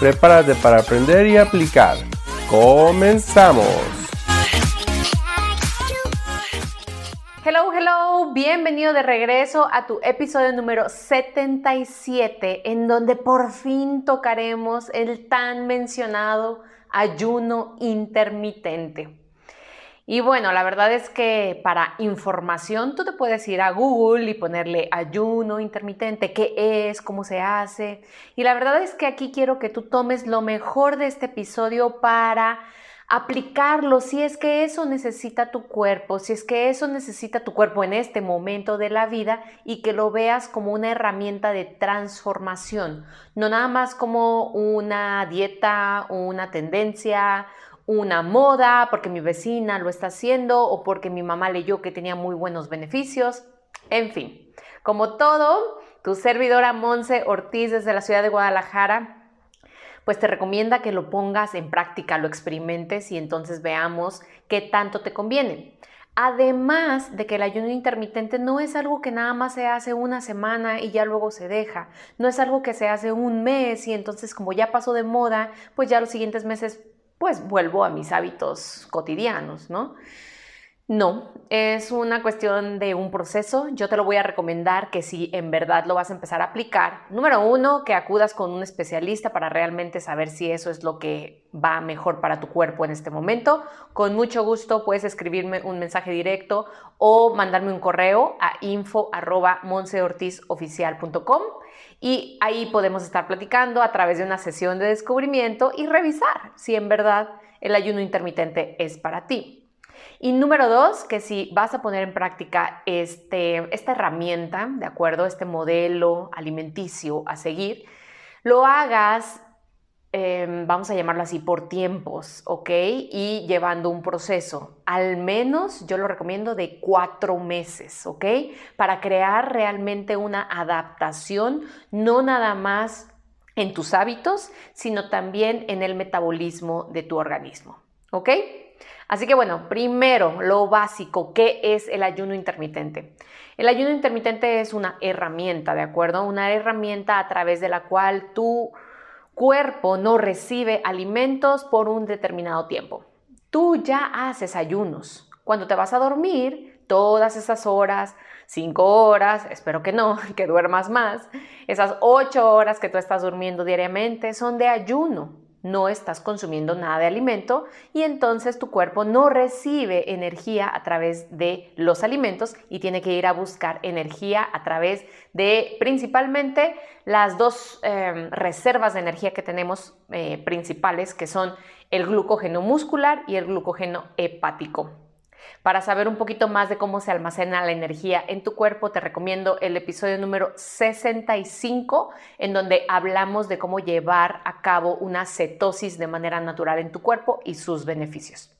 Prepárate para aprender y aplicar. ¡Comenzamos! Hello, hello, bienvenido de regreso a tu episodio número 77, en donde por fin tocaremos el tan mencionado ayuno intermitente. Y bueno, la verdad es que para información tú te puedes ir a Google y ponerle ayuno intermitente, qué es, cómo se hace. Y la verdad es que aquí quiero que tú tomes lo mejor de este episodio para aplicarlo si es que eso necesita tu cuerpo, si es que eso necesita tu cuerpo en este momento de la vida y que lo veas como una herramienta de transformación, no nada más como una dieta, una tendencia, una moda, porque mi vecina lo está haciendo o porque mi mamá leyó que tenía muy buenos beneficios. En fin, como todo, tu servidora Monse Ortiz desde la ciudad de Guadalajara pues te recomienda que lo pongas en práctica, lo experimentes y entonces veamos qué tanto te conviene. Además de que el ayuno intermitente no es algo que nada más se hace una semana y ya luego se deja, no es algo que se hace un mes y entonces como ya pasó de moda, pues ya los siguientes meses pues vuelvo a mis hábitos cotidianos, ¿no? No, es una cuestión de un proceso. Yo te lo voy a recomendar que si en verdad lo vas a empezar a aplicar, número uno, que acudas con un especialista para realmente saber si eso es lo que va mejor para tu cuerpo en este momento. Con mucho gusto puedes escribirme un mensaje directo o mandarme un correo a info.monseortizoficial.com y ahí podemos estar platicando a través de una sesión de descubrimiento y revisar si en verdad el ayuno intermitente es para ti. Y número dos, que si vas a poner en práctica este, esta herramienta, ¿de acuerdo? Este modelo alimenticio a seguir, lo hagas, em, vamos a llamarlo así, por tiempos, ¿ok? Y llevando un proceso, al menos yo lo recomiendo de cuatro meses, ¿ok? Para crear realmente una adaptación, no nada más en tus hábitos, sino también en el metabolismo de tu organismo, ¿ok? Así que bueno, primero, lo básico, ¿qué es el ayuno intermitente? El ayuno intermitente es una herramienta, ¿de acuerdo? Una herramienta a través de la cual tu cuerpo no recibe alimentos por un determinado tiempo. Tú ya haces ayunos. Cuando te vas a dormir, todas esas horas, cinco horas, espero que no, que duermas más, esas ocho horas que tú estás durmiendo diariamente son de ayuno no estás consumiendo nada de alimento y entonces tu cuerpo no recibe energía a través de los alimentos y tiene que ir a buscar energía a través de principalmente las dos em, reservas de energía que tenemos eh, principales que son el glucógeno muscular y el glucógeno hepático. Para saber un poquito más de cómo se almacena la energía en tu cuerpo, te recomiendo el episodio número 65, en donde hablamos de cómo llevar a cabo una cetosis de manera natural en tu cuerpo y sus beneficios.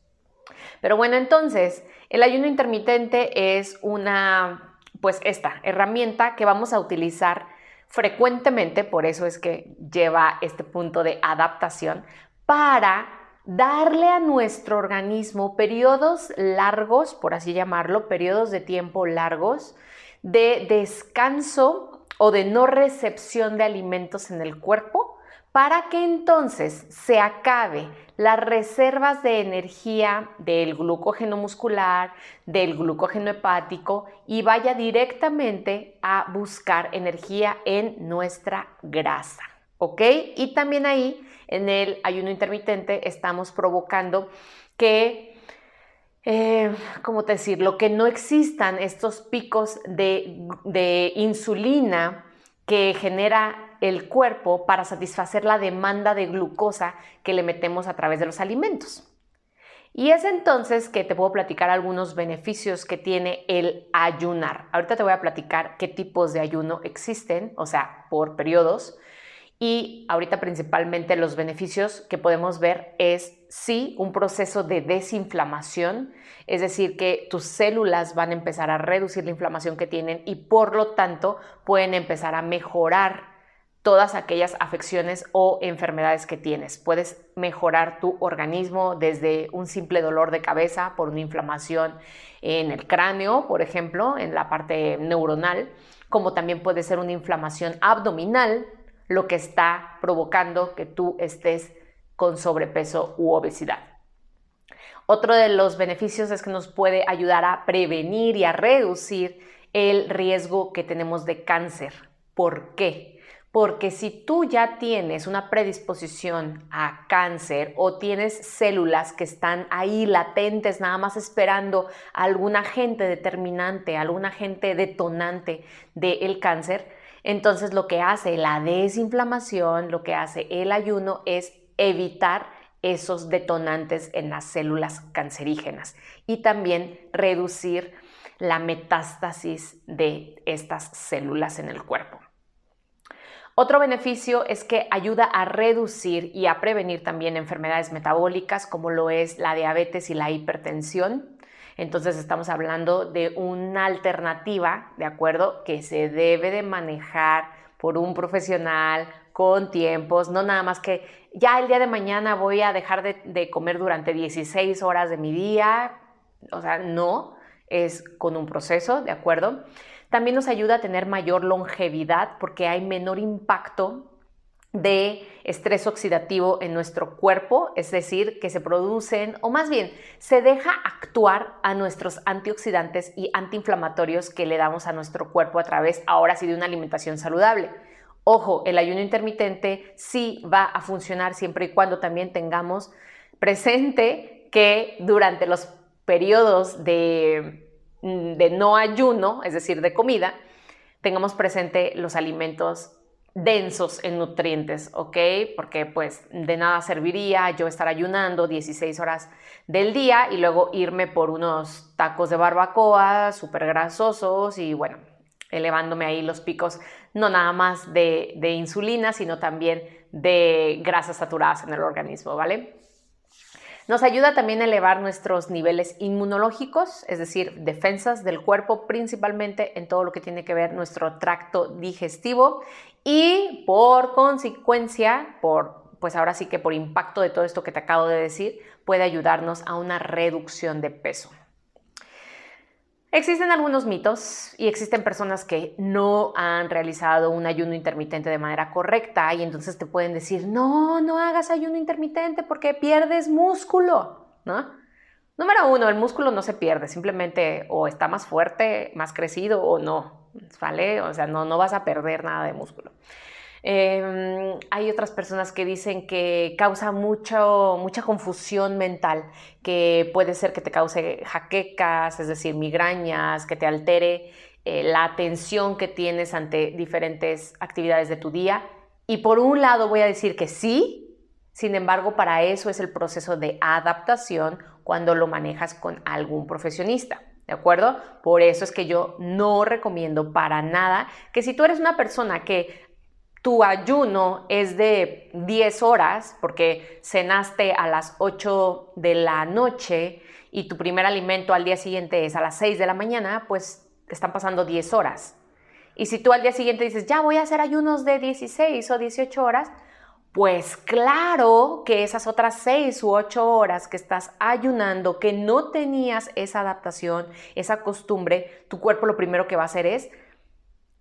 Pero bueno, entonces, el ayuno intermitente es una, pues esta herramienta que vamos a utilizar frecuentemente, por eso es que lleva este punto de adaptación, para darle a nuestro organismo periodos largos, por así llamarlo, periodos de tiempo largos, de descanso o de no recepción de alimentos en el cuerpo, para que entonces se acabe las reservas de energía del glucógeno muscular, del glucógeno hepático y vaya directamente a buscar energía en nuestra grasa. ¿Ok? Y también ahí en el ayuno intermitente estamos provocando que, eh, ¿cómo te decirlo? Que no existan estos picos de, de insulina que genera el cuerpo para satisfacer la demanda de glucosa que le metemos a través de los alimentos. Y es entonces que te puedo platicar algunos beneficios que tiene el ayunar. Ahorita te voy a platicar qué tipos de ayuno existen, o sea, por periodos, Y ahorita principalmente los beneficios que podemos ver es sí un proceso de desinflamación, es decir, que tus células van a empezar a reducir la inflamación que tienen y por lo tanto pueden empezar a mejorar todas aquellas afecciones o enfermedades que tienes. Puedes mejorar tu organismo desde un simple dolor de cabeza por una inflamación en el cráneo, por ejemplo, en la parte neuronal, como también puede ser una inflamación abdominal, lo que está provocando que tú estés con sobrepeso u obesidad. Otro de los beneficios es que nos puede ayudar a prevenir y a reducir el riesgo que tenemos de cáncer. ¿Por qué? Porque si tú ya tienes una predisposición a cáncer o tienes células que están ahí latentes, nada más esperando algún agente determinante, algún agente detonante del cáncer, entonces lo que hace la desinflamación, lo que hace el ayuno es evitar esos detonantes en las células cancerígenas y también reducir la metástasis de estas células en el cuerpo. Otro beneficio es que ayuda a reducir y a prevenir también enfermedades metabólicas como lo es la diabetes y la hipertensión. Entonces estamos hablando de una alternativa, ¿de acuerdo? Que se debe de manejar por un profesional con tiempos, no nada más que ya el día de mañana voy a dejar de, de comer durante 16 horas de mi día, o sea, no, es con un proceso, ¿de acuerdo? También nos ayuda a tener mayor longevidad porque hay menor impacto de estrés oxidativo en nuestro cuerpo, es decir, que se producen, o más bien, se deja actuar a nuestros antioxidantes y antiinflamatorios que le damos a nuestro cuerpo a través, ahora sí, de una alimentación saludable. Ojo, el ayuno intermitente sí va a funcionar siempre y cuando también tengamos presente que durante los periodos de Mm, de no ayuno, es decir, de comida, tengamos presente los alimentos densos en nutrientes, ¿ok? Porque pues de nada serviría yo estar ayunando 16 horas del día y luego irme por unos tacos de barbacoa súper grasosos y bueno, elevándome ahí los picos, no nada más de, de insulina, sino también de grasas saturadas en el organismo, ¿vale? Nos ayuda también a elevar nuestros niveles inmunológicos, es decir, defensas del cuerpo, principalmente en todo lo que tiene que ver nuestro tracto digestivo y por consecuencia, por pues ahora sí que por impacto de todo esto que te acabo de decir, puede ayudarnos a una reducción de peso. Existen algunos mitos y existen personas que no han realizado un ayuno intermitente de manera correcta y entonces te pueden decir, no, no hagas ayuno intermitente porque pierdes músculo, ¿no? Número uno, el músculo no se pierde, simplemente o está más fuerte, más crecido o no, ¿vale? O sea, no, no vas a perder nada de músculo. Em, hay otras personas que dicen que causa mucho, mucha confusión mental, que puede ser que te cause jaquecas, es decir, migrañas, que te altere eh, la atención que tienes ante diferentes actividades de tu día. Y por un lado voy a decir que sí, sin embargo, para eso es el proceso de adaptación cuando lo manejas con algún profesionista. ¿De acuerdo? Por eso es que yo no recomiendo para nada que si tú eres una persona que tu ayuno es de 10 horas, porque cenaste a las 8 de la noche y tu primer alimento al día siguiente es a las 6 de la mañana, pues están pasando 10 horas. Y si tú al día siguiente dices, ya voy a hacer ayunos de 16 o 18 horas, pues claro que esas otras 6 u 8 horas que estás ayunando, que no tenías esa adaptación, esa costumbre, tu cuerpo lo primero que va a hacer es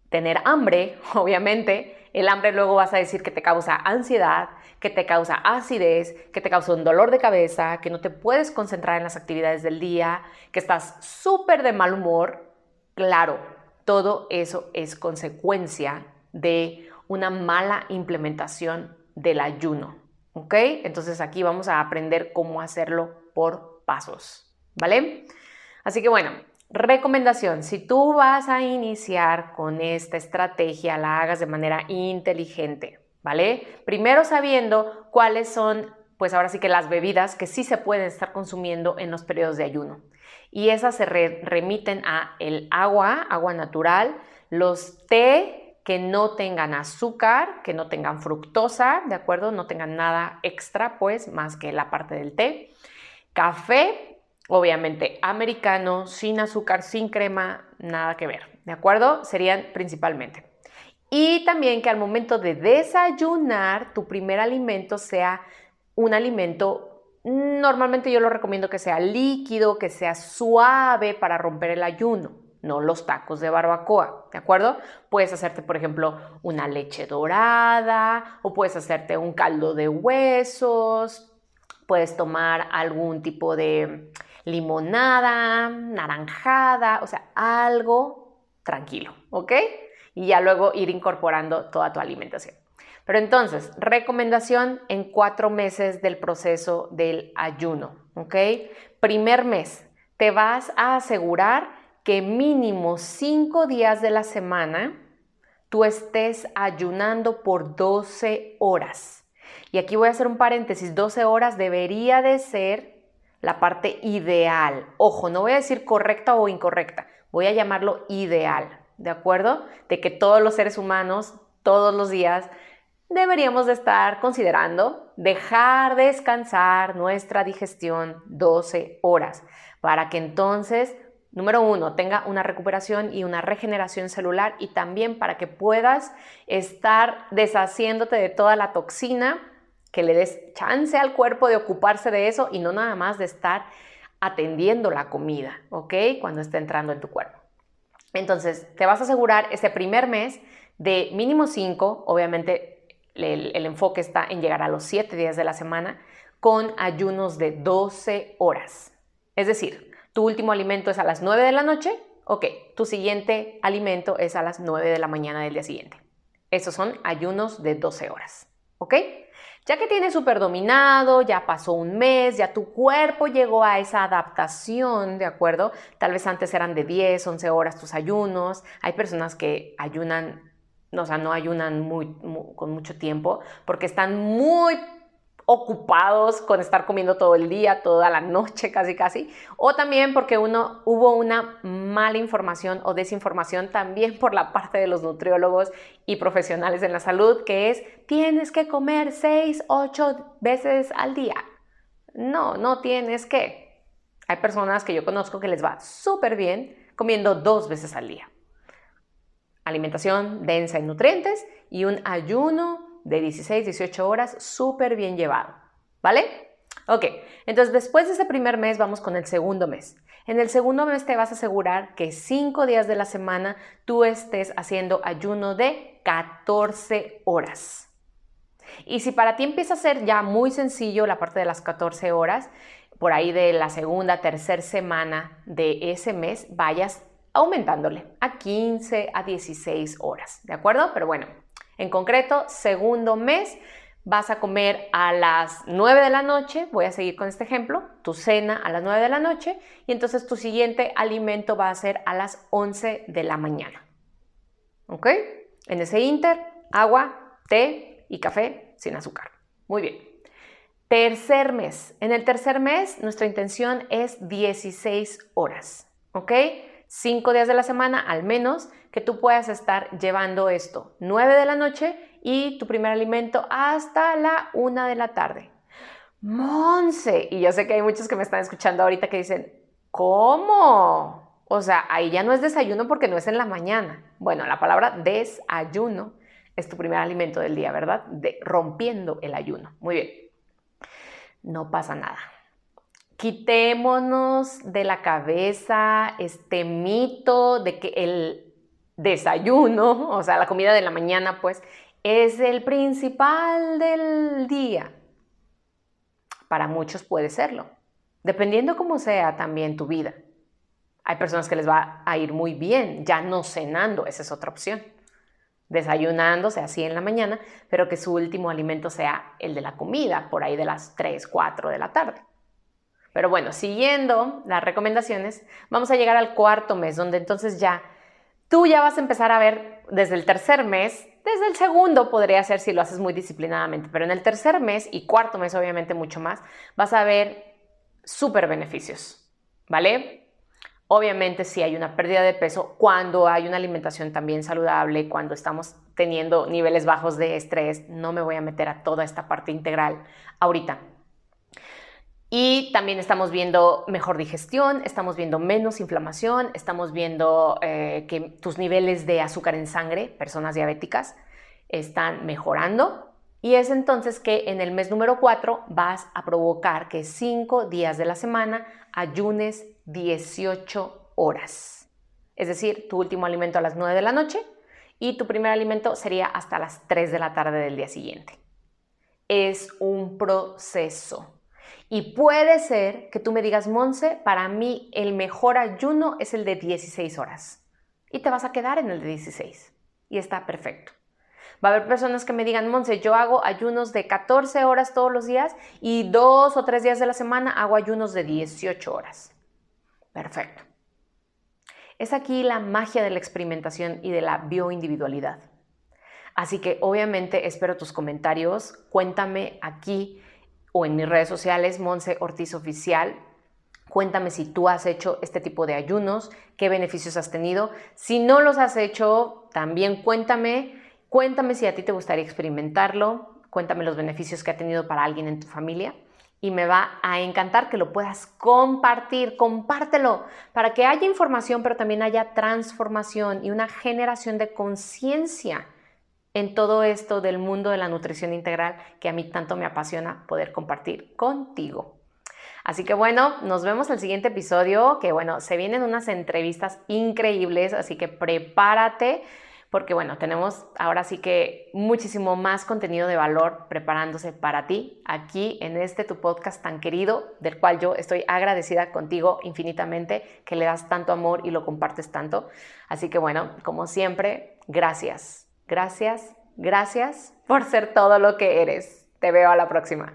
tener hambre, obviamente, el hambre luego vas a decir que te causa ansiedad, que te causa acidez, que te causa un dolor de cabeza, que no te puedes concentrar en las actividades del día, que estás súper de mal humor. Claro, todo eso es consecuencia de una mala implementación del ayuno. ¿Ok? Entonces aquí vamos a aprender cómo hacerlo por pasos. ¿Vale? Así que bueno, Recomendación, si tú vas a iniciar con esta estrategia, la hagas de manera inteligente, ¿vale? Primero sabiendo cuáles son, pues ahora sí que las bebidas que sí se pueden estar consumiendo en los periodos de ayuno. Y esas se remiten a el agua, agua natural, los té que no tengan azúcar, que no tengan fructosa, ¿de acuerdo? No tengan nada extra, pues, más que la parte del té. Café, obviamente americano, sin azúcar, sin crema, nada que ver, ¿de acuerdo? Serían principalmente. Y también que al momento de desayunar, tu primer alimento sea un alimento Normalmente yo lo recomiendo que sea líquido, que sea suave para romper el ayuno no los tacos de barbacoa, ¿de acuerdo? Puedes hacerte, por ejemplo, una leche dorada o puedes hacerte un caldo de huesos, puedes tomar algún tipo de limonada, naranjada, o sea, algo tranquilo, ¿ok? Y ya luego ir incorporando toda tu alimentación. Pero entonces, recomendación en cuatro meses del proceso del ayuno, ¿ok? Primer mes, te vas a asegurar que mínimo cinco días de la semana tú estés ayunando por 12 horas. Y aquí voy a hacer un paréntesis, 12 horas debería de ser la parte ideal. Ojo, no voy a decir correcta o incorrecta, voy a llamarlo ideal, ¿de acuerdo? De que todos los seres humanos, todos los días, deberíamos de estar considerando dejar descansar nuestra digestión 12 horas para que entonces Número uno, tenga una recuperación y una regeneración celular y también para que puedas estar deshaciéndote de toda la toxina, que le des chance al cuerpo de ocuparse de eso y no nada más de estar atendiendo la comida, ¿ok? Cuando esté entrando en tu cuerpo. Entonces, te vas a asegurar ese primer mes de mínimo 5, obviamente el, enfoque está en llegar a los 7 días de la semana, con ayunos de 12 horas. Es decir, tu último alimento es a las 9 de la noche, ok, tu siguiente alimento es a las 9 de la mañana del día siguiente. Esos son ayunos de 12 horas, ¿ok? Ya que tienes súper dominado, ya pasó un mes, ya tu cuerpo llegó a esa adaptación, ¿de acuerdo? Tal vez antes eran de 10, 11 horas tus ayunos. Hay personas que ayunan, o sea, no ayunan muy, con mucho tiempo porque están muy ocupados con estar comiendo todo el día, toda la noche casi casi, o también porque uno hubo una mala información o desinformación también por la parte de los nutriólogos y profesionales en la salud, que es tienes que comer 6, 8 veces al día. No, no tienes que. Hay personas que yo conozco que les va súper bien comiendo dos veces al día. Alimentación densa en nutrientes y un ayuno de 16, 18 horas súper bien llevado, ¿vale? Ok, entonces después de ese primer mes vamos con el segundo mes. En el segundo mes te vas a asegurar que 5 días de la semana tú estés haciendo ayuno de 14 horas. Y si para ti empieza a ser ya muy sencillo la parte de las 14 horas, por ahí de la segunda, tercera semana de ese mes, vayas aumentándole a 15 a 16 horas, ¿de acuerdo? Pero bueno, en concreto, segundo mes, vas a comer a las 9 de la noche, voy a seguir con este ejemplo, tu cena a las 9 de la noche y entonces tu siguiente alimento va a ser a las 11 de la mañana. ¿Ok? En ese inter, agua, té y café sin azúcar. Muy bien. Tercer mes. En el tercer mes, nuestra intención es 16 horas. ¿Ok? Cinco días de la semana al menos que tú puedas estar llevando esto 9 de la noche y tu primer alimento hasta la 1 de la tarde. Monse, y yo sé que hay muchos que me están escuchando ahorita que dicen, ¿cómo? O sea, ahí ya no es desayuno porque no es en la mañana. Bueno, la palabra desayuno es tu primer alimento del día, ¿verdad? De, rompiendo el ayuno. Muy bien. No pasa nada. Quitémonos de la cabeza este mito de que el desayuno, o sea, la comida de la mañana, pues, es el principal del día. Para muchos puede serlo, dependiendo cómo sea también tu vida. Hay personas que les va a ir muy bien ya no cenando, esa es otra opción. Desayunándose así en la mañana, pero que su último alimento sea el de la comida, por ahí de las 3, 4 de la tarde. Pero bueno, siguiendo las recomendaciones, vamos a llegar al cuarto mes, donde entonces ya tú ya vas a empezar a ver desde el tercer mes, desde el segundo podría ser si lo haces muy disciplinadamente, pero en el tercer mes y cuarto mes obviamente mucho más, vas a ver súper beneficios, ¿vale? Obviamente si hay una pérdida de peso, cuando hay una alimentación también saludable, cuando estamos teniendo niveles bajos de estrés, no me voy a meter a toda esta parte integral ahorita. Y también estamos viendo mejor digestión, estamos viendo menos inflamación, estamos viendo eh, que tus niveles de azúcar en sangre, personas diabéticas, están mejorando. Y es entonces que en el mes número 4 vas a provocar que 5 días de la semana ayunes 18 horas. Es decir, tu último alimento a las 9 de la noche y tu primer alimento sería hasta las 3 de la tarde del día siguiente. Es un proceso. Y puede ser que tú me digas, Monse, para mí el mejor ayuno es el de 16 horas. Y te vas a quedar en el de 16. Y está perfecto. Va a haber personas que me digan, Monse, yo hago ayunos de 14 horas todos los días y dos o tres días de la semana hago ayunos de 18 horas. Perfecto. Es aquí la magia de la experimentación y de la bioindividualidad. Así que obviamente espero tus comentarios. Cuéntame aquí o en mis redes sociales, Monse Ortiz Oficial. Cuéntame si tú has hecho este tipo de ayunos, qué beneficios has tenido. Si no los has hecho, también cuéntame. Cuéntame si a ti te gustaría experimentarlo. Cuéntame los beneficios que ha tenido para alguien en tu familia. Y me va a encantar que lo puedas compartir. Compártelo para que haya información, pero también haya transformación y una generación de conciencia en todo esto del mundo de la nutrición integral que a mí tanto me apasiona poder compartir contigo. Así que bueno, nos vemos el siguiente episodio, que bueno, se vienen unas entrevistas increíbles, así que prepárate porque bueno, tenemos ahora sí que muchísimo más contenido de valor preparándose para ti aquí en este tu podcast tan querido, del cual yo estoy agradecida contigo infinitamente, que le das tanto amor y lo compartes tanto. Así que bueno, como siempre, gracias. Gracias, gracias por ser todo lo que eres. Te veo a la próxima.